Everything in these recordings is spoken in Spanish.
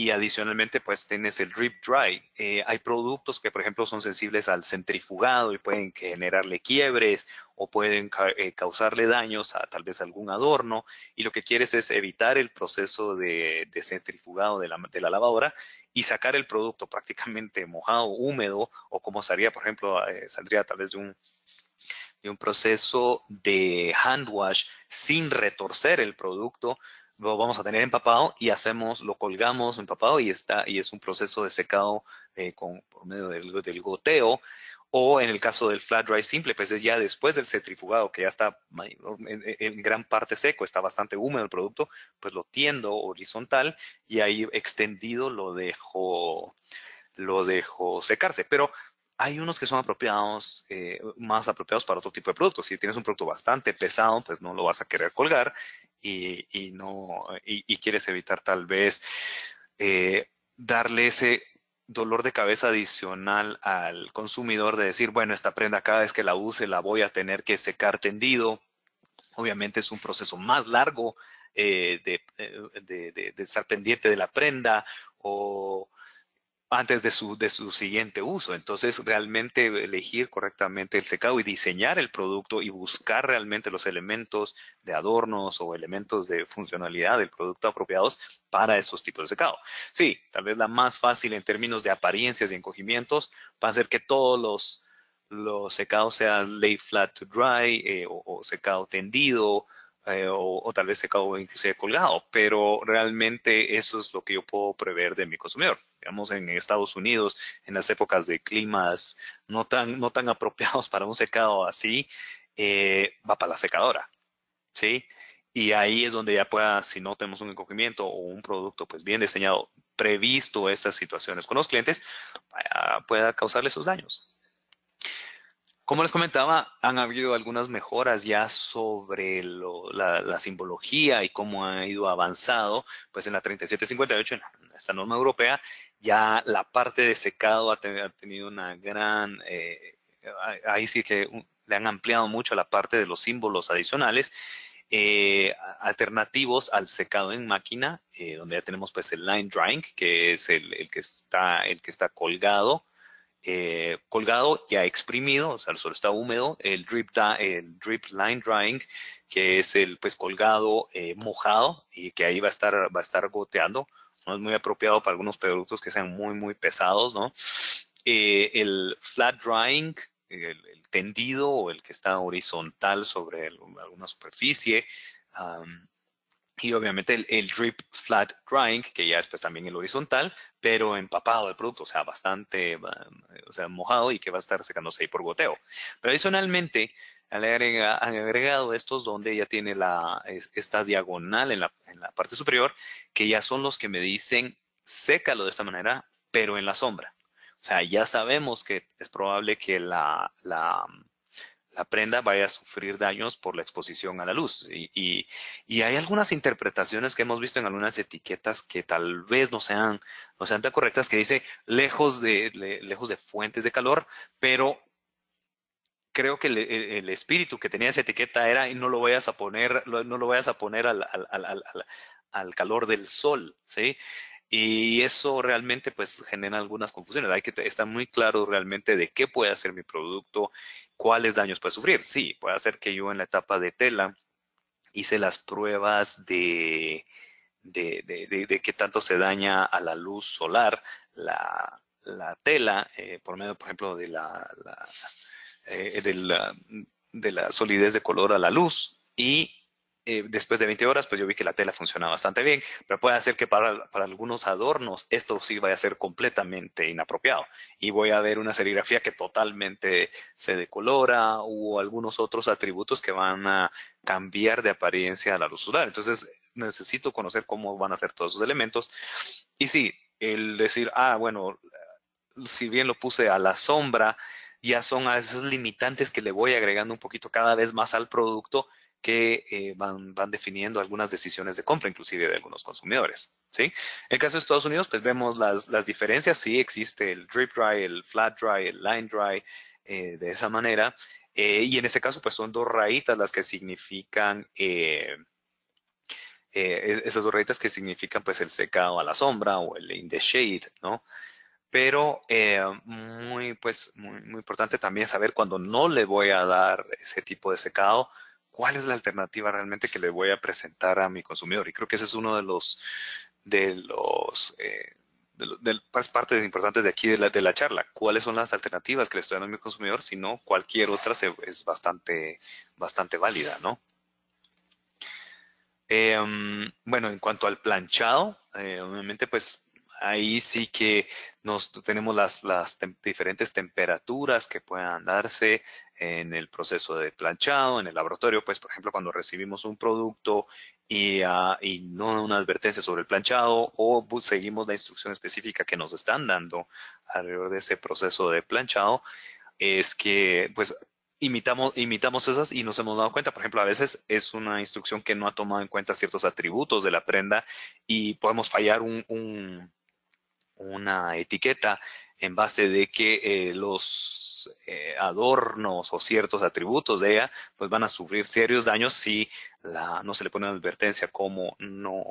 Y adicionalmente, pues tienes el drip dry. Eh, hay productos que, por ejemplo, son sensibles al centrifugado y pueden generarle quiebres o pueden eh, causarle daños a tal vez algún adorno. Y lo que quieres es evitar el proceso de, centrifugado de la, lavadora y sacar el producto prácticamente mojado, húmedo, o como sería, por ejemplo, eh, saldría tal vez de un de un proceso de hand wash sin retorcer el producto, lo vamos a tener empapado y hacemos, lo colgamos empapado y está, y es un proceso de secado eh, con, por medio del, goteo. O en el caso del flat dry simple, pues es ya después del centrifugado, que ya está en, gran parte seco, está bastante húmedo el producto, pues lo tiendo horizontal y ahí extendido lo dejo, lo dejo secarse. Pero hay unos que son apropiados, eh, más apropiados para otro tipo de productos. Si tienes un producto bastante pesado, pues no lo vas a querer colgar y, no, y, quieres evitar tal vez eh, darle ese dolor de cabeza adicional al consumidor de decir, bueno, esta prenda cada vez que la use la voy a tener que secar tendido. Obviamente es un proceso más largo eh, de, de, estar pendiente de la prenda o antes de su, de su siguiente uso. Entonces, realmente elegir correctamente el secado y diseñar el producto y buscar realmente los elementos de adornos o elementos de funcionalidad del producto apropiados para esos tipos de secado. Sí, tal vez la más fácil en términos de apariencias y encogimientos va a ser que todos los, los secados sean lay flat to dry eh, o secado tendido, eh, o, tal vez secado inclusive colgado, pero realmente eso es lo que yo puedo prever de mi consumidor. Digamos, en Estados Unidos, en las épocas de climas no tan, no tan apropiados para un secado así, eh, va para la secadora, ¿sí? Y ahí es donde ya pueda, si no tenemos un encogimiento o un producto pues bien diseñado, previsto estas situaciones con los clientes, pueda causarle esos daños. Como les comentaba, han habido algunas mejoras ya sobre la, simbología y cómo ha ido avanzado. Pues en la 3758, en esta norma europea, ya la parte de secado ha, tenido una gran... Eh, ahí sí que le han ampliado mucho la parte de los símbolos adicionales. Eh, alternativos al secado en máquina, eh, donde ya tenemos pues el line drying, que es el, el, que está, el que está colgado eh, colgado, ya exprimido, o sea, solo está húmedo, el drip, el drip line drying, que es el pues colgado eh, mojado y que ahí va a estar, va a estar goteando. No es muy apropiado para algunos productos que sean muy, muy pesados, ¿no? Eh, el flat drying, el, tendido o el que está horizontal sobre alguna superficie. y obviamente el, el, drip flat drying, que ya es pues también el horizontal, pero empapado del producto, o sea, bastante, o sea, mojado y que va a estar secándose ahí por goteo. Pero adicionalmente, han agregado estos donde ya tiene la, esta diagonal en la, en la parte superior, que ya son los que me dicen, sécalo de esta manera, pero en la sombra. O sea, ya sabemos que es probable que la, la, la prenda vaya a sufrir daños por la exposición a la luz. Y, hay algunas interpretaciones que hemos visto en algunas etiquetas que tal vez no sean, no sean tan correctas, que dice lejos de, lejos de fuentes de calor, pero creo que el, espíritu que tenía esa etiqueta era y no lo vayas a poner, no lo vayas a poner al, al, al calor del sol, ¿sí? Y eso realmente pues genera algunas confusiones. Hay que estar muy claro realmente de qué puede hacer mi producto, cuáles daños puede sufrir. Sí, puede hacer que yo en la etapa de tela hice las pruebas de, de, de, qué tanto se daña a la luz solar la, tela eh, por medio, por ejemplo, de la, eh, de la, de la solidez de color a la luz. Y eh, después de 20 horas, pues yo vi que la tela funciona bastante bien, pero puede hacer que para, algunos adornos esto sí vaya a ser completamente inapropiado y voy a ver una serigrafía que totalmente se decolora o algunos otros atributos que van a cambiar de apariencia a la luz solar. Entonces necesito conocer cómo van a ser todos esos elementos y sí, el decir, ah, bueno, si bien lo puse a la sombra, ya son a esas limitantes que le voy agregando un poquito cada vez más al producto que eh, van, definiendo algunas decisiones de compra, inclusive de algunos consumidores. ¿sí? En el caso de Estados Unidos, pues vemos las, las diferencias. Sí existe el drip dry, el flat dry, el line dry, eh, de esa manera. Eh, y en ese caso, pues son dos rayitas las que significan, eh, esas dos rayitas que significan pues el secado a la sombra o el in the shade, ¿no? Pero muy, pues, muy, muy importante también saber cuando no le voy a dar ese tipo de secado, cuál es la alternativa realmente que le voy a presentar a mi consumidor. Y creo que ese es uno de los, de los, de, pues, partes importantes de aquí de la, de la charla. ¿Cuáles son las alternativas que le estoy dando a mi consumidor? Si no, cualquier otra es bastante, bastante válida, ¿no? Em, bueno, en cuanto al planchado, eh, obviamente, pues ahí sí que nos tenemos las, diferentes temperaturas que puedan darse en el proceso de planchado, en el laboratorio, pues por ejemplo cuando recibimos un producto y, y, no una advertencia sobre el planchado o seguimos la instrucción específica que nos están dando alrededor de ese proceso de planchado, es que pues imitamos, imitamos esas y nos hemos dado cuenta. Por ejemplo, a veces es una instrucción que no ha tomado en cuenta ciertos atributos de la prenda y podemos fallar un, una etiqueta en base de que eh, los eh, adornos o ciertos atributos de ella pues van a sufrir serios daños si no se le pone una advertencia como no,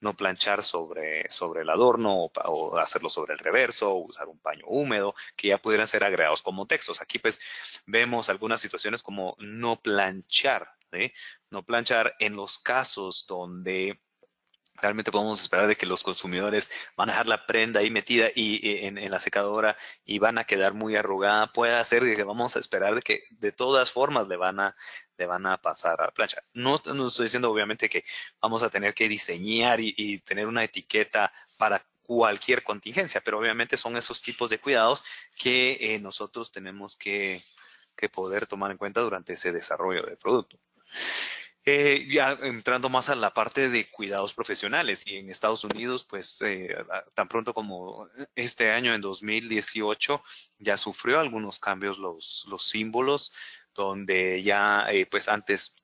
no planchar sobre, sobre el adorno o, hacerlo sobre el reverso o usar un paño húmedo que ya pudieran ser agregados como textos. Aquí pues vemos algunas situaciones como no planchar, no planchar en los casos donde realmente podemos esperar de que los consumidores van a dejar la prenda ahí metida y, en, la secadora y van a quedar muy arrugada, puede ser que vamos a esperar de que de todas formas le van a, le van a pasar a la plancha. No, no estoy diciendo obviamente que vamos a tener que diseñar y, tener una etiqueta para cualquier contingencia, pero obviamente son esos tipos de cuidados que eh, nosotros tenemos que, que poder tomar en cuenta durante ese desarrollo del producto. Eh, ya entrando más a la parte de cuidados profesionales y en Estados Unidos, pues eh, tan pronto como este año, en 2018, ya sufrió algunos cambios los, los símbolos, donde ya eh, pues antes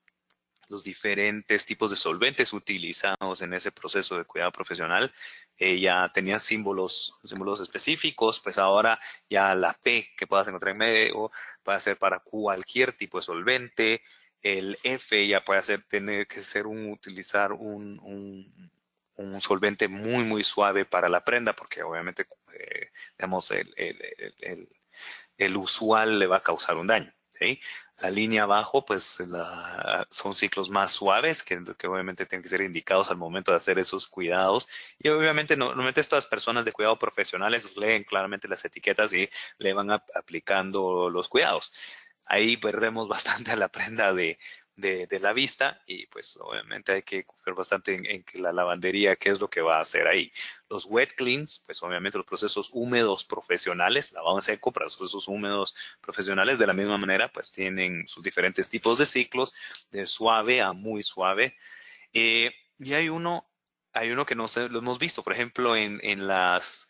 los diferentes tipos de solventes utilizados en ese proceso de cuidado profesional ya tenían símbolos, símbolos específicos, pues ahora ya la P que puedas encontrar en medio puede ser para cualquier tipo de solvente, el F ya puede ser, tener que ser utilizar un, solvente muy, muy suave para la prenda, porque obviamente, eh, digamos, el, usual le va a causar un daño. La línea abajo, pues son ciclos más suaves que, obviamente tienen que ser indicados al momento de hacer esos cuidados. Y obviamente, normalmente estas personas de cuidado profesionales leen claramente las etiquetas y le van aplicando los cuidados ahí perdemos bastante la prenda de, de, la vista y pues obviamente hay que coger bastante en, que la lavandería qué es lo que va a hacer ahí. Los wet cleans, pues obviamente los procesos húmedos profesionales, lavado en seco para los procesos húmedos profesionales de la misma manera pues tienen sus diferentes tipos de ciclos, de suave a muy suave. Eh, y hay uno, hay uno que no sé, lo hemos visto, por ejemplo, en, en las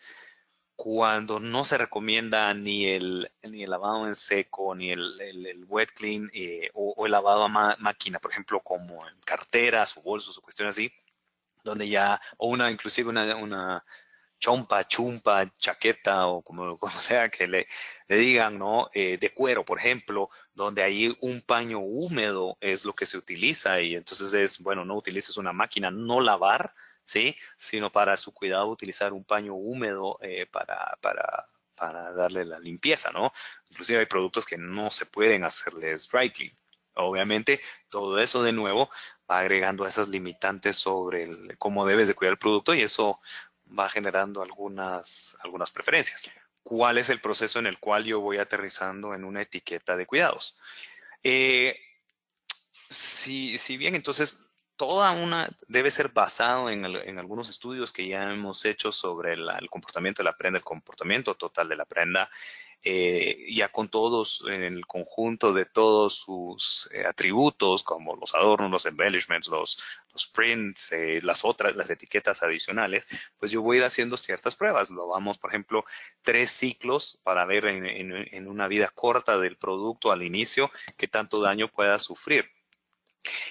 cuando no se recomienda ni el, ni el lavado en seco, ni el, el, wet clean eh, o, el lavado a máquina, por ejemplo, como en carteras o bolsos o cuestiones así, donde ya, o una, inclusive una, una chompa, chumpa, chaqueta o como, como sea que le, le digan, ¿no? Eh, de cuero, por ejemplo, donde ahí un paño húmedo es lo que se utiliza y entonces es, bueno, no utilices una máquina, no lavar, ¿sí? Sino para su cuidado utilizar un paño húmedo eh, para, para, para, darle la limpieza, ¿no? Inclusive hay productos que no se pueden hacerles dry clean. Obviamente, todo eso de nuevo va agregando esas limitantes sobre cómo debes de cuidar el producto y eso va generando algunas, algunas preferencias. ¿Cuál es el proceso en el cual yo voy aterrizando en una etiqueta de cuidados? Eh, si bien entonces toda una debe ser basado en, algunos estudios que ya hemos hecho sobre el comportamiento de la prenda, el comportamiento total de la prenda, eh, ya con todos, en el conjunto de todos sus eh, atributos, como los adornos, los embellishments, los, los prints, eh, las otras, las etiquetas adicionales, pues yo voy a ir haciendo ciertas pruebas. Lo vamos, por ejemplo, tres ciclos para ver en, en, en una vida corta del producto al inicio qué tanto daño pueda sufrir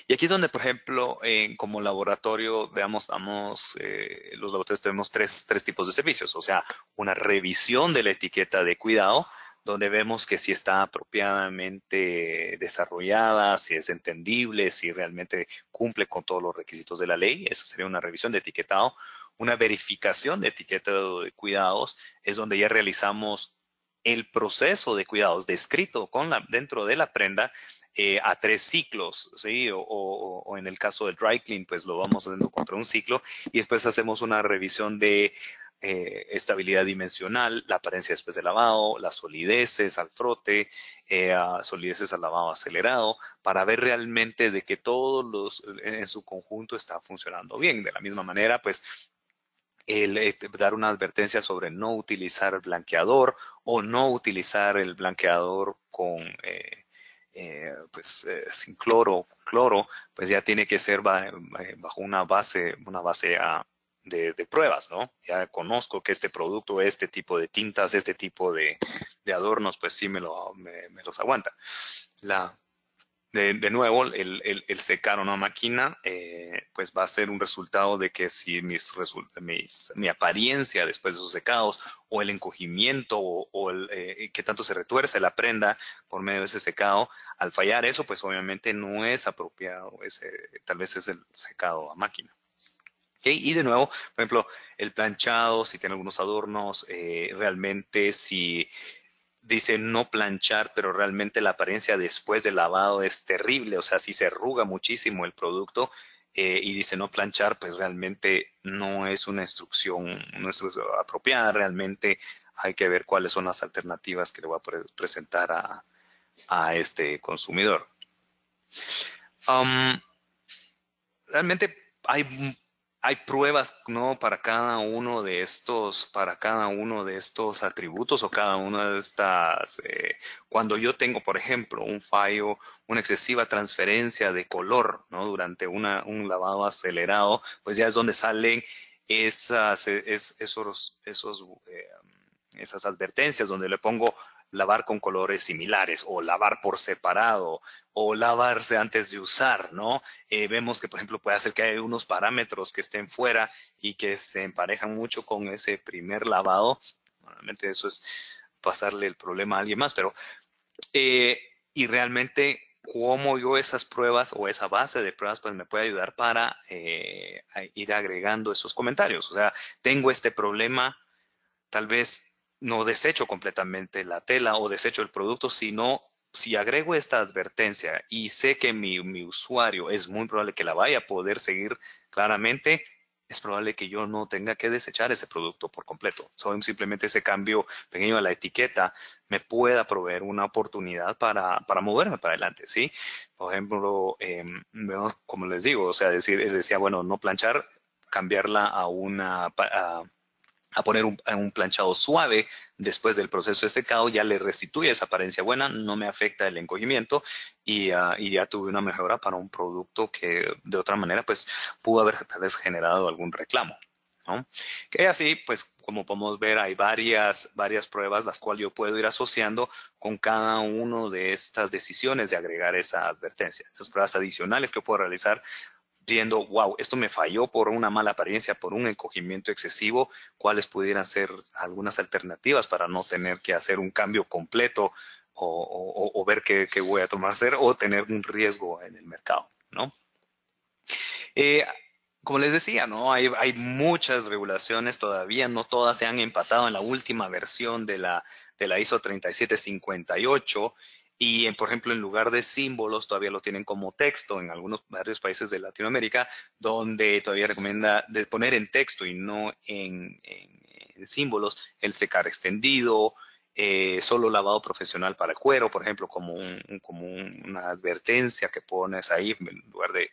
y aquí es donde, por ejemplo, como laboratorio, veamos, damos, eh, los laboratorios tenemos tres, tres tipos de servicios, o sea, una revisión de la etiqueta de cuidado, donde vemos que si está apropiadamente desarrollada, si es entendible, si realmente cumple con todos los requisitos de la ley. Esa sería una revisión de etiquetado. Una verificación de etiquetado de cuidados es donde ya realizamos el proceso de cuidados descrito con dentro de la prenda eh, a tres ciclos, ¿sí? O, en el caso del dry clean, pues lo vamos haciendo contra un ciclo y después hacemos una revisión de eh, estabilidad dimensional, la apariencia después de lavado, las solideces al frote, eh, solideces al lavado acelerado, para ver realmente de que todos los en su conjunto está funcionando bien. De la misma manera, pues dar una advertencia sobre no utilizar blanqueador o no utilizar el blanqueador con eh, pues eh, sin cloro, cloro, pues ya tiene que ser bajo una base, una base de, pruebas, ¿no? Ya conozco que este producto, este tipo de tintas, este tipo de, adornos, pues sí me, lo, me los aguanta. La, de, de nuevo, el, el, el, secar una máquina, eh, pues va a ser un resultado de que si mis, mis, mi apariencia después de esos secados o el encogimiento o, el, eh, que tanto se retuerce la prenda por medio de ese secado, al fallar eso, pues obviamente no es apropiado, ese, tal vez es el secado a máquina. Okay. Y de nuevo, por ejemplo, el planchado, si tiene algunos adornos, eh, realmente si dice no planchar, pero realmente la apariencia después del lavado es terrible, o sea, si se arruga muchísimo el producto eh, y dice no planchar, pues realmente no es una instrucción, apropiada, realmente hay que ver cuáles son las alternativas que le voy a presentar a, a este consumidor. Um, realmente hay hay pruebas, ¿no? Para cada uno de estos, para cada uno de estos atributos o cada una de estas, eh, cuando yo tengo, por ejemplo, un fallo, una excesiva transferencia de color, ¿no? Durante una, un lavado acelerado, pues ya es donde salen esas, esos, esos, eh, esas advertencias, donde le pongo lavar con colores similares o lavar por separado o lavarse antes de usar, ¿no? Eh, vemos que, por ejemplo, puede hacer que hay unos parámetros que estén fuera y que se emparejan mucho con ese primer lavado. Normalmente eso es pasarle el problema a alguien más, pero eh, y realmente cómo yo esas pruebas o esa base de pruebas pues me puede ayudar para eh, ir agregando esos comentarios. O sea, tengo este problema, tal vez no desecho completamente la tela o desecho el producto, sino si agrego esta advertencia y sé que mi, usuario es muy probable que la vaya a poder seguir claramente, es probable que yo no tenga que desechar ese producto por completo. simplemente ese cambio pequeño a la etiqueta me pueda proveer una oportunidad para, moverme para adelante, ¿sí? Por ejemplo, em, como les digo, o sea, decir, decía, bueno, no planchar, cambiarla a una poner un, un, planchado suave después del proceso de secado, ya le restituye esa apariencia buena, no me afecta el encogimiento y, ah, y, ya tuve una mejora para un producto que de otra manera pues pudo haber tal vez generado algún reclamo. ¿no? Que así, pues como podemos ver, hay varias, varias pruebas las cuales yo puedo ir asociando con cada una de estas decisiones de agregar esa advertencia. Esas pruebas adicionales que puedo realizar viendo, wow, esto me falló por una mala apariencia, por un encogimiento excesivo, cuáles pudieran ser algunas alternativas para no tener que hacer un cambio completo o, ver qué, voy a tomar hacer o tener un riesgo en el mercado, ¿no? Eh, como les decía, ¿no? Hay, hay, muchas regulaciones todavía, no todas se han empatado en la última versión de la, de la ISO 3758 y, por ejemplo, en lugar de símbolos, todavía lo tienen como texto en algunos varios países de Latinoamérica, donde todavía recomienda poner en texto y no en, símbolos el secar extendido, eh, solo lavado profesional para el cuero, por ejemplo, como, como una advertencia que pones ahí en lugar de,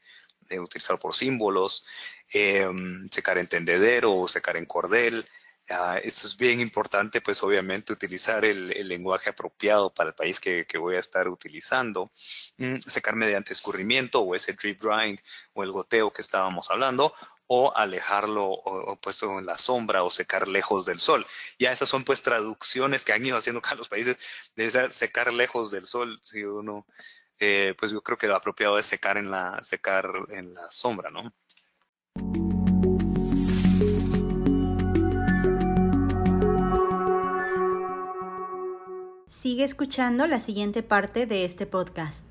utilizar por símbolos, eh, secar en tendedero o secar en cordel. Uh, esto es bien importante, pues obviamente utilizar el, lenguaje apropiado para el país que, voy a estar utilizando. Mm, secar mediante escurrimiento o ese drip drying o el goteo que estábamos hablando o alejarlo o, puesto en la sombra o secar lejos del sol. Ya esas son pues traducciones que han ido haciendo cada los países de secar lejos del sol. Si uno, eh, pues yo creo que lo apropiado es secar en la, secar en la sombra, ¿no? Sigue escuchando la siguiente parte de este podcast.